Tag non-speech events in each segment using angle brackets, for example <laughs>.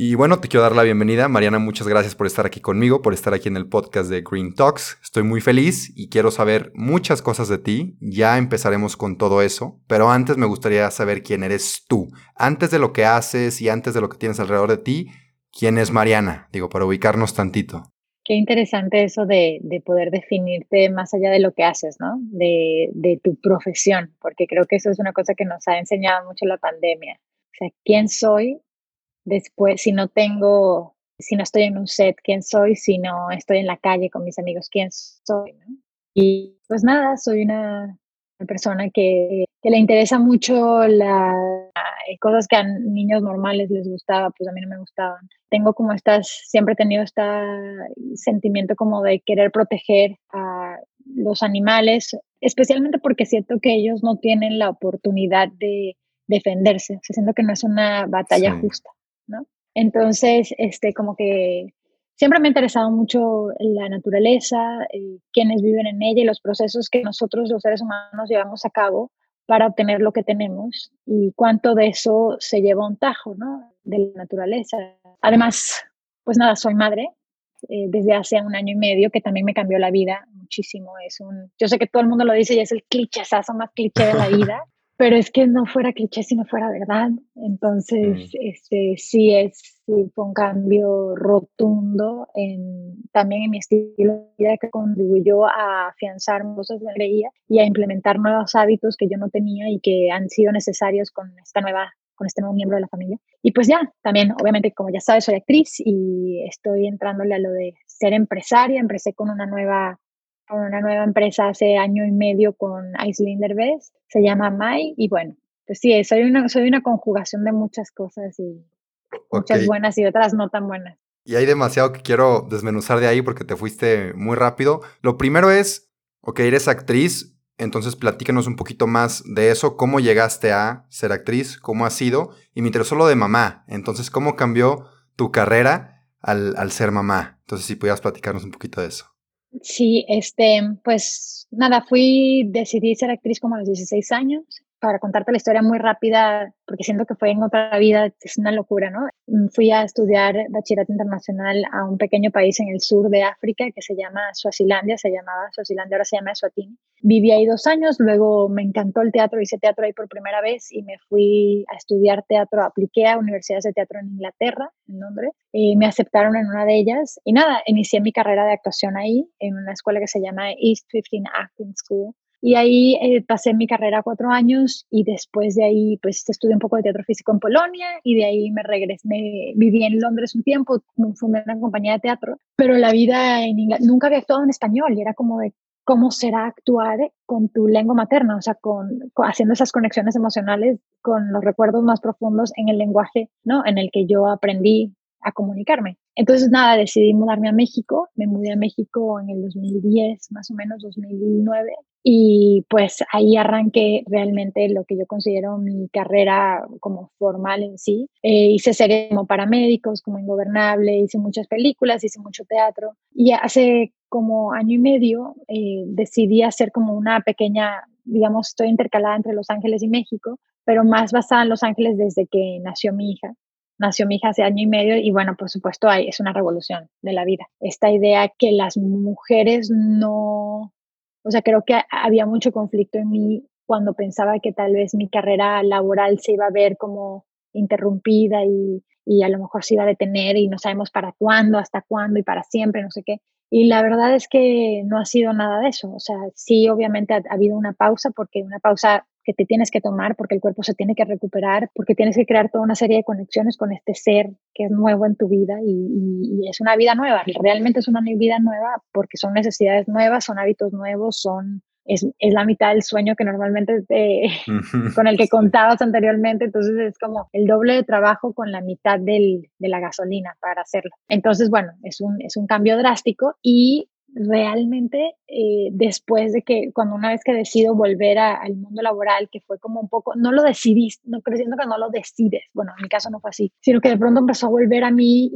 Y bueno, te quiero dar la bienvenida. Mariana, muchas gracias por estar aquí conmigo, por estar aquí en el podcast de Green Talks. Estoy muy feliz y quiero saber muchas cosas de ti. Ya empezaremos con todo eso, pero antes me gustaría saber quién eres tú. Antes de lo que haces y antes de lo que tienes alrededor de ti, ¿quién es Mariana? Digo, para ubicarnos tantito. Qué interesante eso de, poder definirte más allá de lo que haces, ¿no? De, de tu profesión, porque creo que eso es una cosa que nos ha enseñado mucho la pandemia. O sea, ¿quién soy Después, si no tengo, si no estoy en un set, ¿quién soy? Si no estoy en la calle con mis amigos, ¿quién soy? Y pues nada, soy una, persona que, que, le interesa mucho las cosas que a niños normales les gustaba, pues a mí no me gustaban. Tengo como estas, siempre he tenido este sentimiento como de querer proteger a los animales, especialmente porque siento que ellos no tienen la oportunidad de defenderse, o siento que no es una batalla justa. Entonces, este, como que siempre me ha interesado mucho la naturaleza, eh, quienes viven en ella y los procesos que nosotros los seres humanos llevamos a cabo para obtener lo que tenemos y cuánto de eso se lleva un tajo, ¿no? De la naturaleza. Además, pues nada, soy madre eh, desde hace un año y medio que también me cambió la vida muchísimo. Es un, yo sé que todo el mundo lo dice y es el clichesazo más cliché de la <laughs> vida, pero es que no fuera cliché si no fuera verdad. Entonces, este, sí es fue un cambio rotundo en, también en mi estilo de vida que contribuyó a afianzar cosas de creía y a implementar nuevos hábitos que yo no tenía y que han sido necesarios con esta nueva con este nuevo miembro de la familia. Y pues ya, también, obviamente, como ya sabes, soy actriz y estoy entrándole a lo de ser empresaria. Empecé con una nueva con una nueva empresa hace año y medio con Iceland Best, se llama Mai, y bueno, pues sí, soy una, soy una conjugación de muchas cosas y muchas buenas y otras no tan buenas. Y hay demasiado que quiero desmenuzar de ahí porque te fuiste muy rápido. Lo primero es, ok, eres actriz, entonces platícanos un poquito más de eso, cómo llegaste a ser actriz, cómo ha sido, y me interesó lo de mamá, entonces cómo cambió tu carrera al, al ser mamá. Entonces si pudieras platicarnos un poquito de eso. Sí, este, pues nada, fui, decidí ser actriz como a los 16 años para contarte la historia muy rápida, porque siento que fue en otra vida, es una locura, ¿no? Mm, fui a estudiar bachillerato internacional a un pequeño país en el sur de África que se llama Suazilandia, se llamaba Suazilandia, ahora se llama Eswatini. Viví ahí dos años, luego me encantó el teatro, hice teatro ahí por primera vez y me fui a estudiar teatro, apliqué a universidades de teatro en Inglaterra, en Londres, y me aceptaron en una de ellas y nada, inicié mi carrera de actuación ahí, en una escuela que se llama East 15 Acting School y ahí eh, pasé mi carrera cuatro años y después de ahí pues estudié un poco de teatro físico en Polonia y de ahí me regresé, me, viví en Londres un tiempo, fundé una compañía de teatro, pero la vida en inglés, nunca había actuado en español y era como de cómo será actuar con tu lengua materna, o sea, con, haciendo esas conexiones emocionales con los recuerdos más profundos en el lenguaje, ¿no? En el que yo aprendí a comunicarme. Entonces, nada, decidí mudarme a México. Me mudé a México en el 2010, más o menos 2009. Y pues ahí arranqué realmente lo que yo considero mi carrera como formal en sí. Eh, hice series como paramédicos, como Ingobernable, hice muchas películas, hice mucho teatro. Y hace como año y medio eh, decidí hacer como una pequeña, digamos, estoy intercalada entre Los Ángeles y México, pero más basada en Los Ángeles desde que nació mi hija nació mi hija hace año y medio y bueno, por supuesto hay, es una revolución de la vida. Esta idea que las mujeres no, o sea, creo que había mucho conflicto en mí cuando pensaba que tal vez mi carrera laboral se iba a ver como interrumpida y, y a lo mejor se iba a detener y no sabemos para cuándo, hasta cuándo y para siempre, no sé qué. Y la verdad es que no ha sido nada de eso. O sea, sí, obviamente ha, habido una pausa porque una pausa que te tienes que tomar porque el cuerpo se tiene que recuperar, porque tienes que crear toda una serie de conexiones con este ser que es nuevo en tu vida y, es una vida nueva. Realmente es una vida nueva porque son necesidades nuevas, son hábitos nuevos, son es, es, la mitad del sueño que normalmente <laughs> con el que contabas anteriormente, entonces es como el doble de trabajo con la mitad del, de la gasolina para hacerlo. Entonces, bueno, es un, es un cambio drástico y realmente eh, después de que, cuando una vez que decido volver al mundo laboral, que fue como un poco, no lo decidís, no creciendo que no lo decides, bueno, en mi caso no fue así, sino que de pronto empezó a volver a mí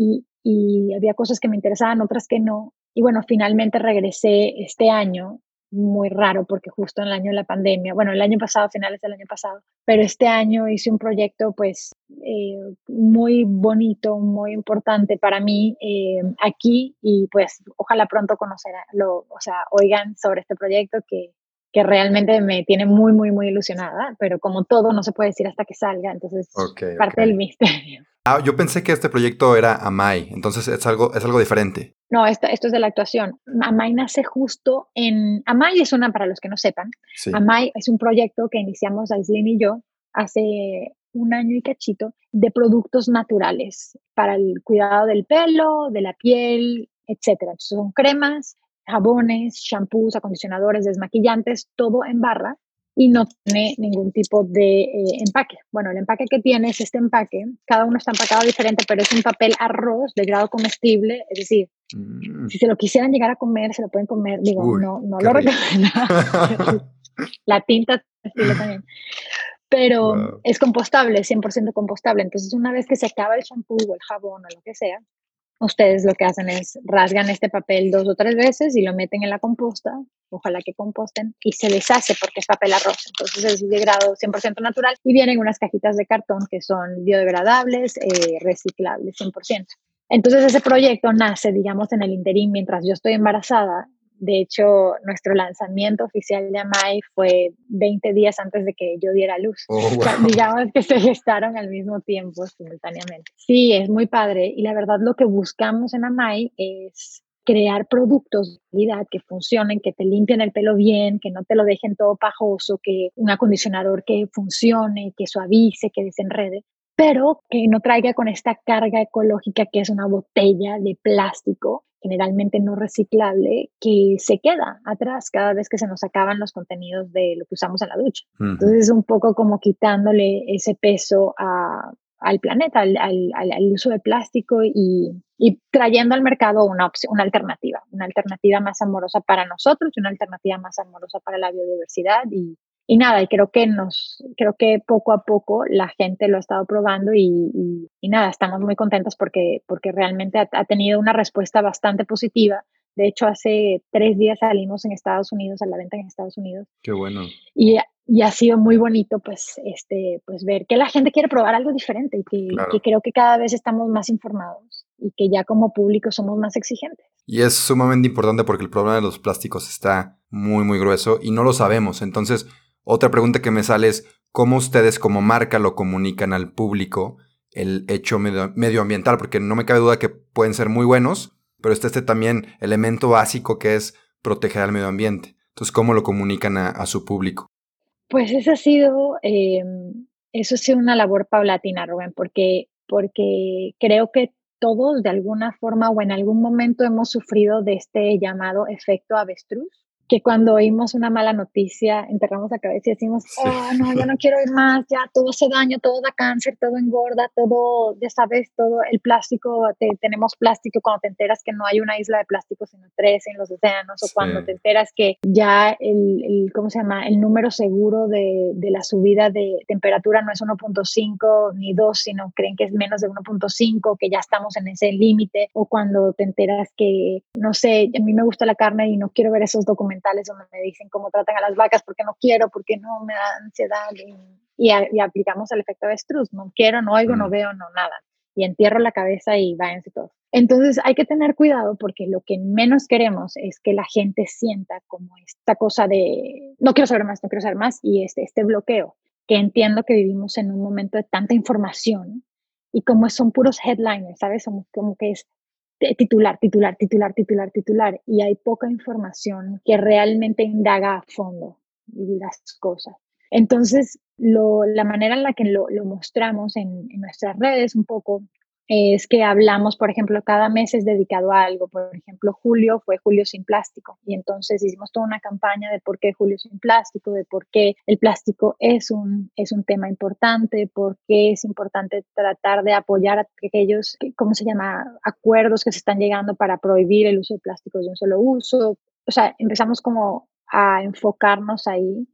y había cosas que me interesaban, otras que no. Y bueno, finalmente regresé este año muy raro porque justo en el año de la pandemia, bueno, el año pasado, finales del año pasado, pero este año hice un proyecto pues eh, muy bonito, muy importante para mí eh, aquí y pues ojalá pronto lo o sea, oigan sobre este proyecto que, que realmente me tiene muy, muy, muy ilusionada, pero como todo no se puede decir hasta que salga, entonces parte del misterio. Ah, yo pensé que este proyecto era Amai, entonces es algo, es algo diferente. No, esto, esto es de la actuación. Amai nace justo en... Amai es una, para los que no sepan, Amai es un proyecto que iniciamos Aislinn y yo hace un año y cachito de productos naturales para el cuidado del pelo, de la piel, etcétera. son cremas, jabones, shampoos, acondicionadores, desmaquillantes, todo en barra y no tiene ningún tipo de eh, empaque. Bueno, el empaque que tiene es este empaque, cada uno está empacado diferente, pero es un papel arroz de grado comestible, es decir, mm. si se lo quisieran llegar a comer, se lo pueden comer, digo, no, no lo recomiendo. <laughs> La tinta también. Pero es compostable, 100% compostable. Entonces, una vez que se acaba el shampoo o el jabón o lo que sea, ustedes lo que hacen es rasgan este papel dos o tres veces y lo meten en la composta, ojalá que composten, y se deshace porque es papel arroz, entonces es de grado 100% natural y vienen unas cajitas de cartón que son biodegradables, eh, reciclables 100%. Entonces ese proyecto nace, digamos, en el interín mientras yo estoy embarazada de hecho, nuestro lanzamiento oficial de Amai fue 20 días antes de que yo diera luz. Oh, digamos que se gestaron al mismo tiempo, simultáneamente. Sí, es muy padre. Y la verdad, lo que buscamos en Amai es crear productos de calidad que funcionen, que te limpien el pelo bien, que no te lo dejen todo pajoso, que un acondicionador que funcione, que suavice, que desenrede, pero que no traiga con esta carga ecológica que es una botella de plástico generalmente no reciclable, que se queda atrás cada vez que se nos acaban los contenidos de lo que usamos en la ducha. Entonces es un poco como quitándole ese peso al planeta, al, uso de plástico y, trayendo al mercado una, una alternativa, una alternativa más amorosa para nosotros y una alternativa más amorosa para la biodiversidad y, y nada, y creo que nos, creo que poco a poco la gente lo ha estado probando y, y, nada, estamos muy contentos porque, porque realmente ha, tenido una respuesta bastante positiva. De hecho, hace tres días salimos en Estados Unidos, a la venta en Estados Unidos. Qué bueno. Y, y ha sido muy bonito, pues, este, pues ver que la gente quiere probar algo diferente y que, que creo que cada vez estamos más informados y que ya como público somos más exigentes. Y es sumamente importante porque el problema de los plásticos está muy, muy grueso y no lo sabemos. Entonces, otra pregunta que me sale es, ¿cómo ustedes como marca lo comunican al público el hecho medioambiental? Porque no me cabe duda que pueden ser muy buenos, pero está este también elemento básico que es proteger al medio ambiente. Entonces, ¿cómo lo comunican a, su público? Pues eso ha sido, em, eso ha sido una labor paulatina, Rubén, porque, porque creo que todos de alguna forma o en algún momento hemos sufrido de este llamado efecto avestruz que cuando oímos una mala noticia enterramos la cabeza y decimos, oh, no, ya no quiero ir más, ya todo hace daño, todo da cáncer, todo engorda, todo, ya sabes, todo el plástico, tenemos plástico cuando te enteras que no hay una isla de plástico sino tres en los océanos, o cuando te enteras que ya el, el, ¿cómo se llama? El número seguro de, de la subida de temperatura no es 1.5 ni 2, sino creen que es menos de 1.5, que ya estamos en ese límite, o cuando te enteras que, no sé, a mí me gusta la carne y no quiero ver esos documentos donde me dicen cómo tratan a las vacas, porque no quiero, porque no me da ansiedad y, y, aplicamos el efecto de no quiero, no oigo, no veo, no nada. Y entierro la cabeza y váyanse todos. Entonces hay que tener cuidado porque lo que menos queremos es que la gente sienta como esta cosa de no quiero saber más, no quiero saber más y este, este bloqueo, que entiendo que vivimos en un momento de tanta información y como son puros headliners, ¿sabes? Como, como que es titular, titular, titular, titular, titular, y hay poca información que realmente indaga a fondo las cosas. Entonces, la manera en la que lo, lo mostramos en, en, nuestras redes un poco es que hablamos, por ejemplo, cada mes es dedicado a algo. Por ejemplo, julio fue Julio sin plástico y entonces hicimos toda una campaña de por qué Julio sin plástico, de por qué el plástico es un, es un tema importante, por qué es importante tratar de apoyar a aquellos, ¿cómo se llama?, acuerdos que se están llegando para prohibir el uso de plásticos de un solo uso. O sea, empezamos como a enfocarnos ahí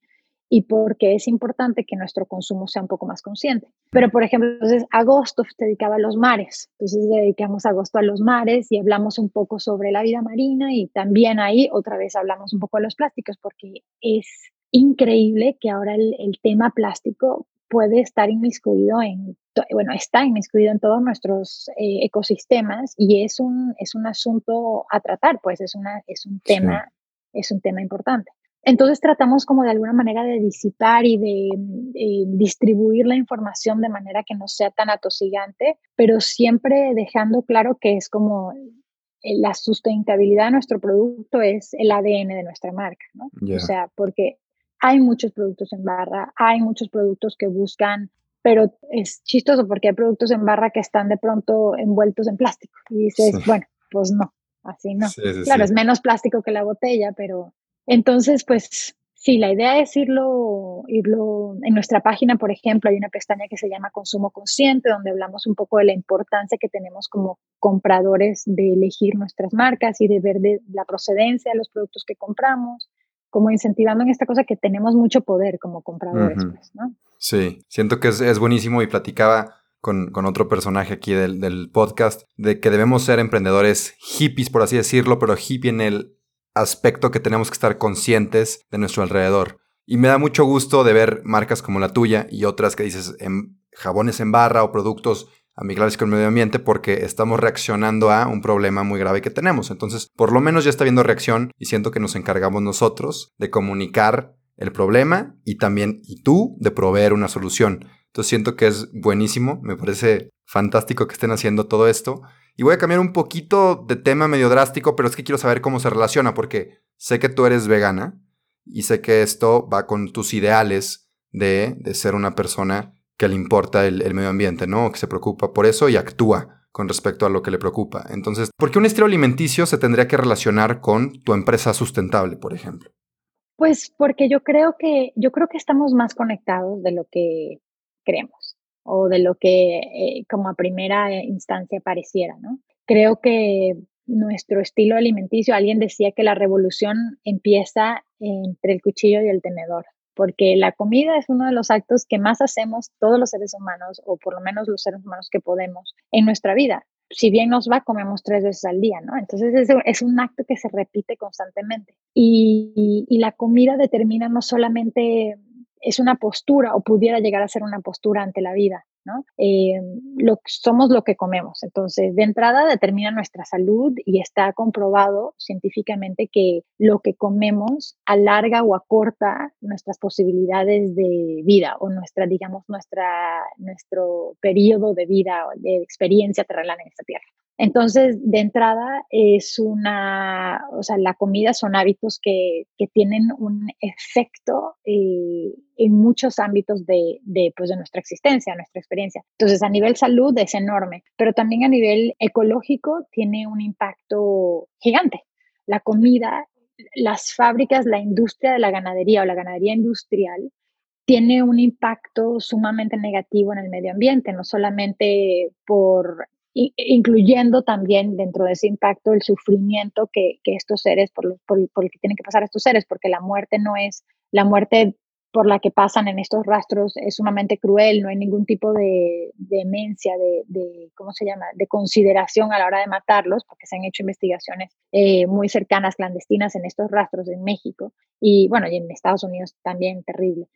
y porque es importante que nuestro consumo sea un poco más consciente. Pero, por ejemplo, entonces agosto se dedicaba a los mares, entonces dedicamos agosto a los mares y hablamos un poco sobre la vida marina y también ahí otra vez hablamos un poco de los plásticos porque es increíble que ahora el, tema plástico puede estar inmiscuido en, bueno, está inmiscuido en todos nuestros eh, ecosistemas y es un, es un asunto a tratar, pues es, una, es un tema, es un tema importante. Entonces tratamos como de alguna manera de disipar y de eh, distribuir la información de manera que no sea tan atosigante, pero siempre dejando claro que es como la sustentabilidad de nuestro producto es el ADN de nuestra marca, ¿no? O sea, porque hay muchos productos en barra, hay muchos productos que buscan, pero es chistoso porque hay productos en barra que están de pronto envueltos en plástico y dices, bueno, pues no, así no. claro, es menos plástico que la botella, pero entonces, pues sí, la idea es irlo, irlo, en nuestra página, por ejemplo, hay una pestaña que se llama Consumo Consciente, donde hablamos un poco de la importancia que tenemos como compradores de elegir nuestras marcas y de ver de la procedencia de los productos que compramos, como incentivando en esta cosa que tenemos mucho poder como compradores, pues, ¿no? Sí, siento que es, buenísimo y platicaba con, otro personaje aquí del, del, podcast, de que debemos ser emprendedores hippies, por así decirlo, pero hippie en el aspecto que tenemos que estar conscientes de nuestro alrededor. Y me da mucho gusto de ver marcas como la tuya y otras que dices en jabones en barra o productos amigables con el medio ambiente porque estamos reaccionando a un problema muy grave que tenemos. Entonces, por lo menos ya está viendo reacción y siento que nos encargamos nosotros de comunicar el problema y también, y tú, de proveer una solución. Entonces siento que es buenísimo, me parece fantástico que estén haciendo todo esto y voy a cambiar un poquito de tema medio drástico, pero es que quiero saber cómo se relaciona, porque sé que tú eres vegana y sé que esto va con tus ideales de, ser una persona que le importa el, medio ambiente, ¿no? Que se preocupa por eso y actúa con respecto a lo que le preocupa. Entonces, ¿por qué un estilo alimenticio se tendría que relacionar con tu empresa sustentable, por ejemplo? Pues porque yo creo que, yo creo que estamos más conectados de lo que creemos o de lo que eh, como a primera instancia pareciera, ¿no? Creo que nuestro estilo alimenticio, alguien decía que la revolución empieza entre el cuchillo y el tenedor, porque la comida es uno de los actos que más hacemos todos los seres humanos, o por lo menos los seres humanos que podemos, en nuestra vida. Si bien nos va, comemos tres veces al día, ¿no? Entonces es, un acto que se repite constantemente. Y la comida determina no solamente es una postura o pudiera llegar a ser una postura ante la vida, ¿no? Eh, somos lo que comemos. Entonces, de entrada determina nuestra salud y está comprobado científicamente que lo que comemos alarga o acorta nuestras posibilidades de vida o nuestra, digamos, nuestra, nuestro periodo de vida o de experiencia terrenal en esta tierra. Entonces, de entrada, es una, o sea, la comida son hábitos que, que tienen un efecto eh, en muchos ámbitos de, de, pues, de nuestra existencia, nuestra experiencia. Entonces, a nivel salud es enorme, pero también a nivel ecológico tiene un impacto gigante. La comida, las fábricas, la industria de la ganadería o la ganadería industrial tiene un impacto sumamente negativo en el medio ambiente, no solamente por incluyendo también dentro de ese impacto el sufrimiento que, estos seres, por, por, el que tienen que pasar estos seres, porque la muerte no es, la muerte por la que pasan en estos rastros es sumamente cruel, no hay ningún tipo de demencia, de, ¿cómo se llama?, de consideración a la hora de matarlos, porque se han hecho investigaciones eh, muy cercanas, clandestinas en estos rastros en México y bueno, y en Estados Unidos también terrible.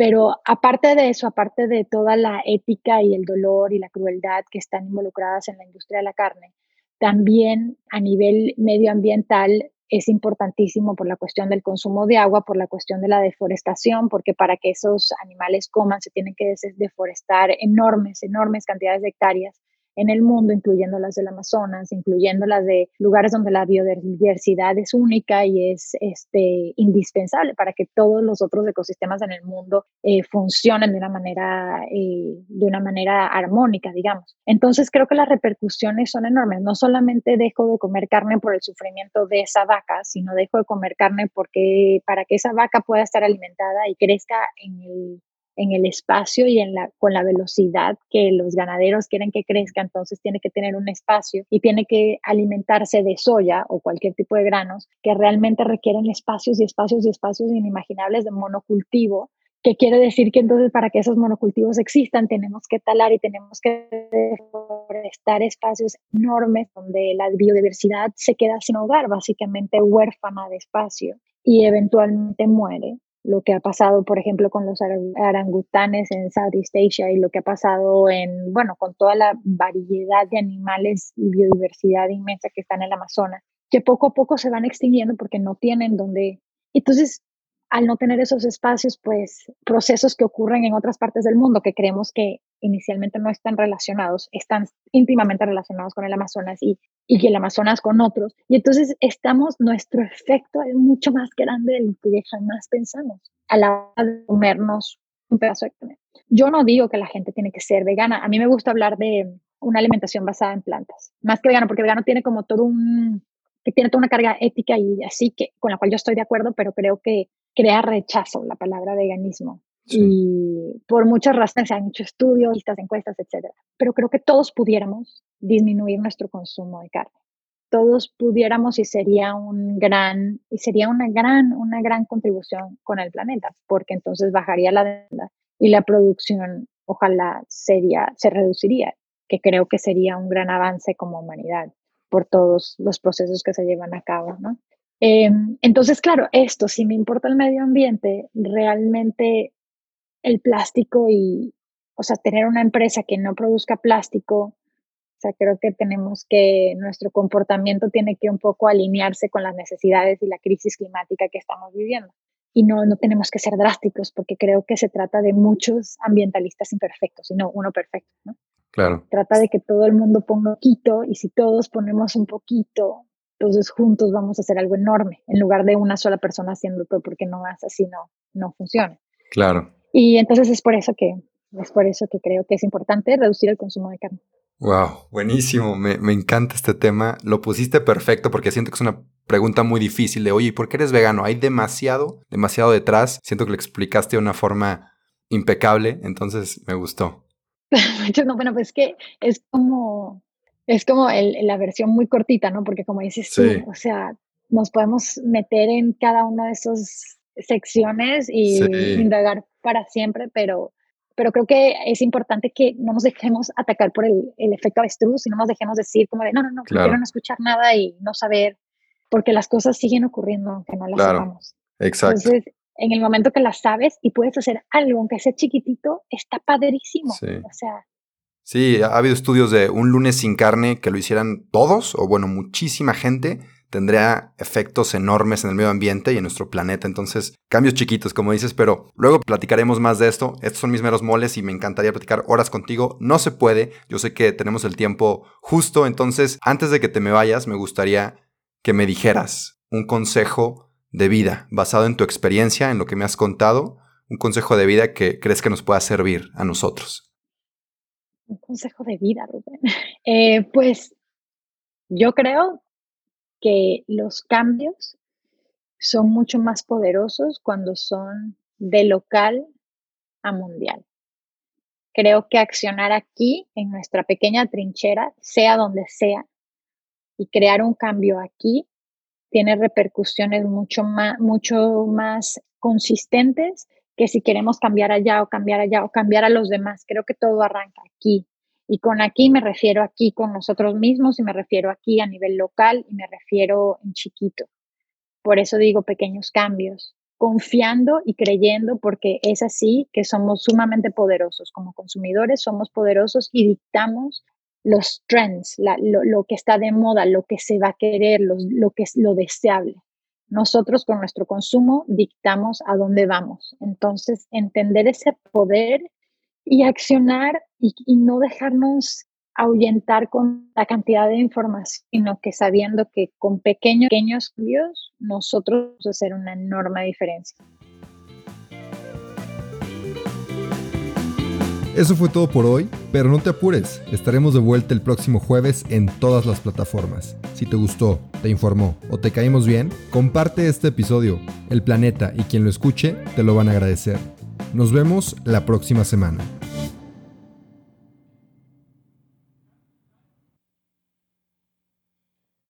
Pero aparte de eso, aparte de toda la ética y el dolor y la crueldad que están involucradas en la industria de la carne, también a nivel medioambiental es importantísimo por la cuestión del consumo de agua, por la cuestión de la deforestación, porque para que esos animales coman se tienen que deforestar enormes, enormes cantidades de hectáreas en el mundo, incluyendo las del Amazonas, incluyendo las de lugares donde la biodiversidad es única y es este, indispensable para que todos los otros ecosistemas en el mundo eh, funcionen de una manera, eh, de una manera armónica, digamos. Entonces creo que las repercusiones son enormes. No solamente dejo de comer carne por el sufrimiento de esa vaca, sino dejo de comer carne porque para que esa vaca pueda estar alimentada y crezca en el en el espacio y en la, con la velocidad que los ganaderos quieren que crezca, entonces tiene que tener un espacio y tiene que alimentarse de soya o cualquier tipo de granos que realmente requieren espacios y espacios y espacios inimaginables de monocultivo que quiere decir que entonces para que esos monocultivos existan tenemos que talar y tenemos que deforestar espacios enormes donde la biodiversidad se queda sin hogar, básicamente huérfana de espacio y eventualmente muere lo que ha pasado, por ejemplo, con los orangutanes en Southeast Asia y lo que ha pasado en, bueno, con toda la variedad de animales y biodiversidad inmensa que están en el Amazonas, que poco a poco se van extinguiendo porque no tienen donde. Entonces, al no tener esos espacios, pues procesos que ocurren en otras partes del mundo que creemos que inicialmente no están relacionados, están íntimamente relacionados con el Amazonas y, y el Amazonas con otros. Y entonces estamos, nuestro efecto es mucho más grande de lo que jamás pensamos a la hora de comernos un pedazo de carne. Yo no digo que la gente tiene que ser vegana. A mí me gusta hablar de una alimentación basada en plantas, más que vegano, porque vegano tiene como todo un, que tiene toda una carga ética y así que con la cual yo estoy de acuerdo, pero creo que crea rechazo la palabra veganismo. Y por muchas razones se han hecho estudios, listas, encuestas, etcétera. Pero creo que todos pudiéramos disminuir nuestro consumo de carne. Todos pudiéramos y sería un gran y sería una gran una gran contribución con el planeta, porque entonces bajaría la demanda y la producción ojalá sería se reduciría, que creo que sería un gran avance como humanidad por todos los procesos que se llevan a cabo, ¿no? Em, entonces, claro, esto, si me importa el medio ambiente, realmente el plástico y, o sea, tener una empresa que no produzca plástico, o sea, creo que tenemos que, nuestro comportamiento tiene que un poco alinearse con las necesidades y la crisis climática que estamos viviendo. Y no, no tenemos que ser drásticos porque creo que se trata de muchos ambientalistas imperfectos, sino uno perfecto, ¿no? Claro. Trata de que todo el mundo ponga un poquito y si todos ponemos un poquito, entonces juntos vamos a hacer algo enorme en lugar de una sola persona haciendo todo porque no más así no, no funciona. Claro. Y entonces es por eso que es por eso que creo que es importante reducir el consumo de carne. Wow, buenísimo, me, me encanta este tema. Lo pusiste perfecto porque siento que es una pregunta muy difícil de, oye, ¿y por qué eres vegano? Hay demasiado, demasiado detrás. Siento que lo explicaste de una forma impecable, entonces me gustó. <laughs> no, bueno, pues que es como es como el, la versión muy cortita, ¿no? Porque como dices tú, o sea, nos podemos meter en cada una de esas secciones y indagar para siempre, pero, pero creo que es importante que no nos dejemos atacar por el, el efecto avestruz y no nos dejemos decir como de, no, no, no, quiero no escuchar nada y no saber, porque las cosas siguen ocurriendo aunque no las claro. Exacto. Entonces, en el momento que las sabes y puedes hacer algo, aunque sea chiquitito, está padrísimo. O sea, Sí, ha habido estudios de un lunes sin carne que lo hicieran todos, o bueno, muchísima gente, tendría efectos enormes en el medio ambiente y en nuestro planeta. Entonces, cambios chiquitos, como dices, pero luego platicaremos más de esto. Estos son mis meros moles y me encantaría platicar horas contigo. No se puede, yo sé que tenemos el tiempo justo, entonces, antes de que te me vayas, me gustaría que me dijeras un consejo de vida basado en tu experiencia, en lo que me has contado, un consejo de vida que crees que nos pueda servir a nosotros un consejo de vida, Rubén. <laughs> Eh, pues yo creo que los cambios son mucho más poderosos cuando son de local a mundial. Creo que accionar aquí, en nuestra pequeña trinchera, sea donde sea, y crear un cambio aquí, tiene repercusiones mucho más, mucho más consistentes que si queremos cambiar allá o cambiar allá o cambiar a los demás. Creo que todo arranca aquí. Y con aquí me refiero aquí con nosotros mismos y me refiero aquí a nivel local y me refiero en chiquito. Por eso digo pequeños cambios, confiando y creyendo porque es así que somos sumamente poderosos. Como consumidores somos poderosos y dictamos los trends, lo, que está de moda, lo que se va a querer, lo que es lo deseable nosotros con nuestro consumo dictamos a dónde vamos. Entonces, entender ese poder y accionar y, no dejarnos ahuyentar con la cantidad de información, sino que sabiendo que con pequeños, pequeños cambios nosotros vamos a hacer una enorme diferencia. Eso fue todo por hoy, pero no te apures, estaremos de vuelta el próximo jueves en todas las plataformas. Si te gustó, te informó o te caímos bien, comparte este episodio. El planeta y quien lo escuche te lo van a agradecer. Nos vemos la próxima semana.